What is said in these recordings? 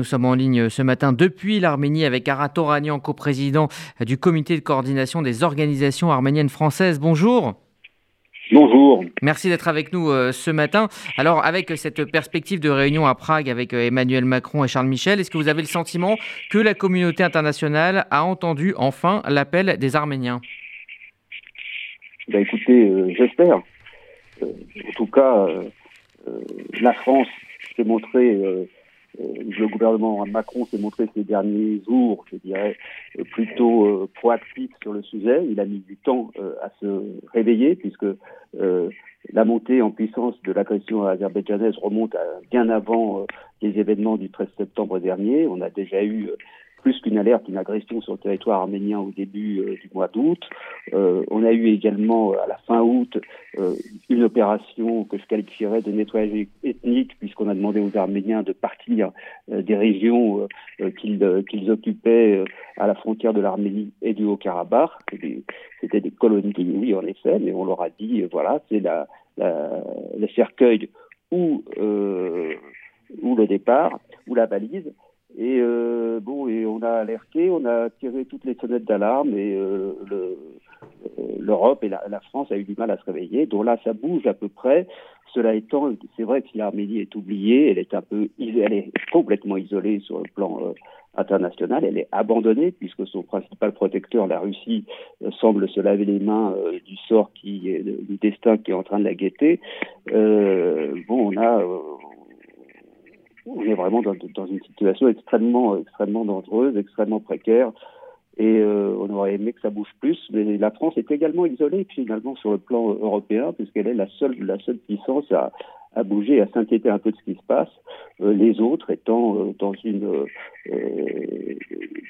nous sommes en ligne ce matin depuis l'Arménie avec Arat Toranian, coprésident du comité de coordination des organisations arméniennes françaises. Bonjour. Bonjour. Merci d'être avec nous euh, ce matin. Alors, avec cette perspective de réunion à Prague avec euh, Emmanuel Macron et Charles Michel, est-ce que vous avez le sentiment que la communauté internationale a entendu enfin l'appel des Arméniens? Ben Écoutez, euh, j'espère. en tout cas, la France s'est montrée le gouvernement Macron s'est montré ces derniers jours, je dirais, euh, plutôt euh, proactif sur le sujet. Il a mis du temps à se réveiller puisque la montée en puissance de l'agression azerbaïdjanaise remonte bien avant les événements du 13 septembre dernier. On a déjà eu plus qu'une alerte, une agression sur le territoire arménien au début euh, du mois d'août. Euh, on a eu également à la fin août euh, une opération que je qualifierais de nettoyage ethnique, puisqu'on a demandé aux Arméniens de partir des régions qu'ils occupaient à la frontière de l'Arménie et du Haut-Karabakh. C'était des, colonies, oui, en effet, mais on leur a dit, voilà, c'est la, le cercueil ou, ou le départ, ou la valise. Et euh, bon, on a alerté, on a tiré toutes les sonnettes d'alarme et euh, euh, l'Europe et la, France a eu du mal à se réveiller. Donc là, ça bouge à peu près. Cela étant, c'est vrai que si l'Arménie est oubliée, elle est un peu, elle est complètement isolée sur le plan international. Elle est abandonnée puisque son principal protecteur, la Russie, semble se laver les mains du sort qui, du destin qui est en train de la guetter. bon, on a on est vraiment dans, une situation extrêmement, extrêmement dangereuse, extrêmement précaire. Et euh, on aurait aimé que ça bouge plus, mais la France est également isolée finalement sur le plan européen, puisqu'elle est la seule, la seule puissance à, bouger, à s'inquiéter un peu de ce qui se passe. Euh, les autres étant euh, dans une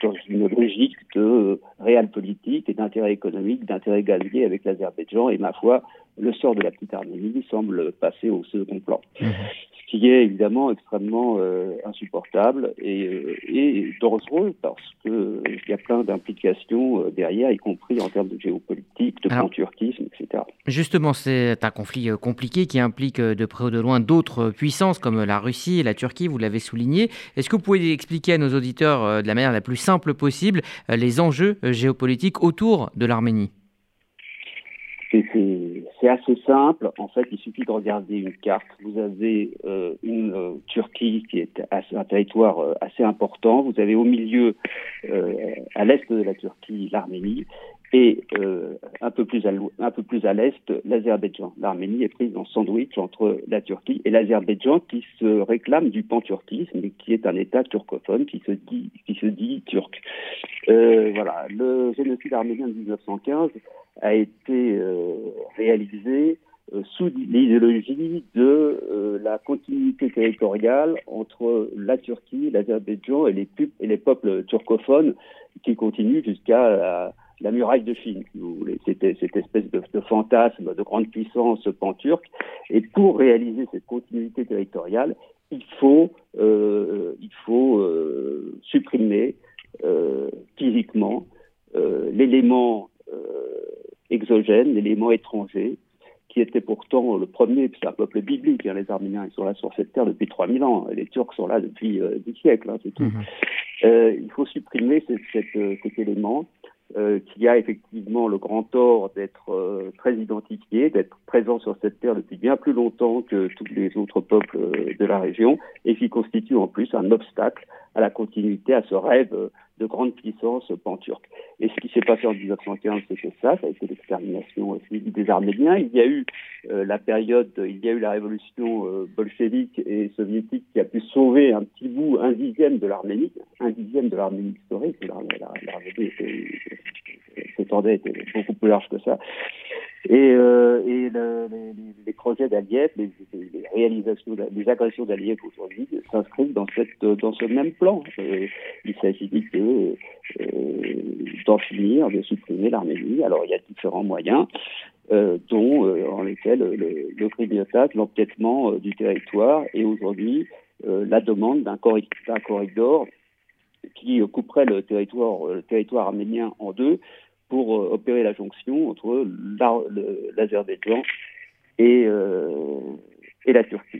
dans une logique de réel politique et d'intérêt économique, d'intérêt gazier avec l'Azerbaïdjan. Et ma foi, le sort de la petite Arménie semble passer au second plan. Mmh qui est évidemment extrêmement euh, insupportable et, euh, et, dangereux parce qu'il y a plein d'implications euh, derrière, y compris en termes de géopolitique, de panturquisme, etc. Justement, c'est un conflit compliqué qui implique de près ou de loin d'autres puissances comme la Russie et la Turquie, vous l'avez souligné. Est-ce que vous pouvez expliquer à nos auditeurs de la manière la plus simple possible les enjeux géopolitiques autour de l'Arménie c'est assez simple. En fait, il suffit de regarder une carte. Vous avez euh, une euh, Turquie qui est un territoire euh, assez important. Vous avez au milieu, à l'est de la Turquie, l'Arménie. Et un peu plus à, un peu plus à l'est, l'Azerbaïdjan. L'Arménie est prise en sandwich entre la Turquie et l'Azerbaïdjan, qui se réclame du panturquisme et qui est un État turcophone qui se dit, turc. voilà, le génocide arménien de 1915 a été euh, réalisé euh, sous l'idéologie de euh, la continuité territoriale entre la Turquie, l'Azerbaïdjan et les, et les peuples turcophones qui continuent jusqu'à la, muraille de Chine, C'était cette espèce de, fantasme de grande puissance pan-turque. Et pour réaliser cette continuité territoriale, il faut, il faut supprimer physiquement l'élément exogène, l'élément étranger, qui était pourtant le premier, c'est un peuple biblique, hein, les Arméniens, ils sont là sur cette terre depuis 3000 ans, les Turcs sont là depuis euh, 10 siècles, hein, c'est tout. Mhm. euh, il faut supprimer cette, euh, cet élément euh, qui a effectivement le grand tort d'être très identifié, d'être présent sur cette terre depuis bien plus longtemps que tous les autres peuples de la région, et qui constitue en plus un obstacle à la continuité, à ce rêve de grande puissance pan-turque. Et ce qui s'est passé en 1915, c'était ça, ça a été l'extermination des Arméniens. Il y a eu euh, la période, il y a eu la révolution euh, bolchevique et soviétique qui a pu sauver un petit bout, un dixième de l'Arménie, un dixième de l'Arménie historique. L'Arménie s'étendait, était beaucoup plus large que ça. Et, euh, les, les, projets d'Aliyev, les, les, réalisations, les agressions d'Aliyev aujourd'hui s'inscrivent dans ce même plan. Euh, il s'agit de euh, d'en finir, de supprimer l'Arménie. Alors il y a différents moyens, euh, dont en lesquels le, le grignotage, l'empiètement du territoire et aujourd'hui la demande d'un corridor qui couperait le territoire, arménien en deux pour opérer la jonction entre l'Azerbaïdjan et, et la Turquie.